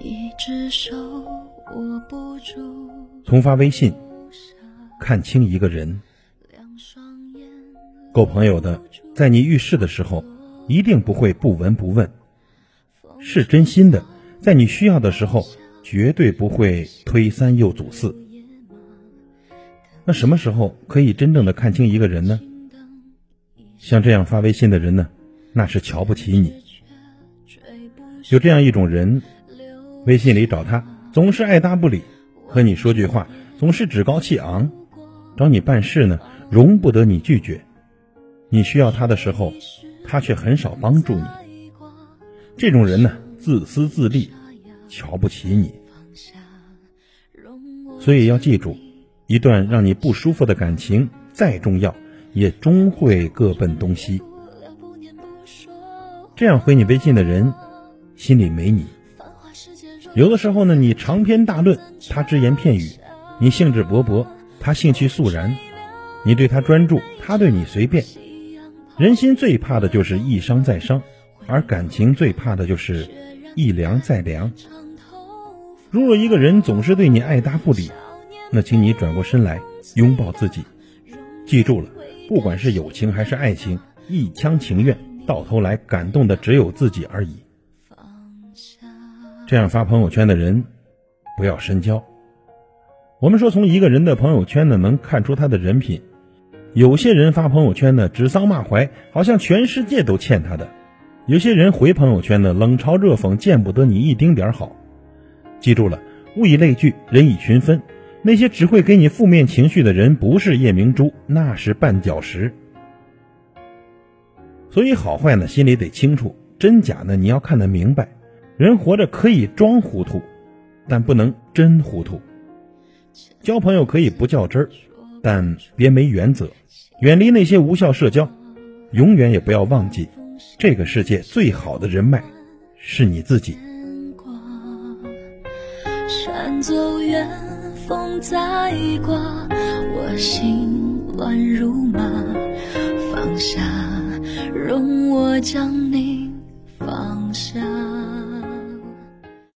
一只手握不住，从发微信看清一个人，两双眼够朋友的，在你遇事的时候，一定不会不闻不问；是真心的，在你需要的时候，绝对不会推三又阻四。那什么时候可以真正的看清一个人呢？像这样发微信的人呢，那是瞧不起你。有这样一种人，微信里找他总是爱答不理，和你说句话总是趾高气昂，找你办事呢容不得你拒绝。你需要他的时候，他却很少帮助你。这种人呢，自私自利，瞧不起你。所以要记住，一段让你不舒服的感情再重要，也终会各奔东西。这样回你微信的人，心里没你。有的时候呢，你长篇大论，他只言片语；你兴致勃勃，他兴趣肃然；你对他专注，他对你随便。人心最怕的就是一伤再伤，而感情最怕的就是一凉再凉。如果一个人总是对你爱答不理，那请你转过身来拥抱自己。记住了，不管是友情还是爱情，一厢情愿，到头来感动的只有自己而已。这样发朋友圈的人，不要深交。我们说，从一个人的朋友圈呢，能看出他的人品。有些人发朋友圈呢，指桑骂槐，好像全世界都欠他的；有些人回朋友圈呢，冷嘲热讽，见不得你一丁点好。记住了，物以类聚，人以群分。那些只会给你负面情绪的人，不是夜明珠，那是绊脚石。所以好坏呢，心里得清楚，真假呢，你要看得明白。人活着可以装糊涂，但不能真糊涂。交朋友可以不较真儿，但别没原则。远离那些无效社交，永远也不要忘记，这个世界最好的人脉是你自己。山走远，风在刮，我心乱如麻。放下，容我将你放下。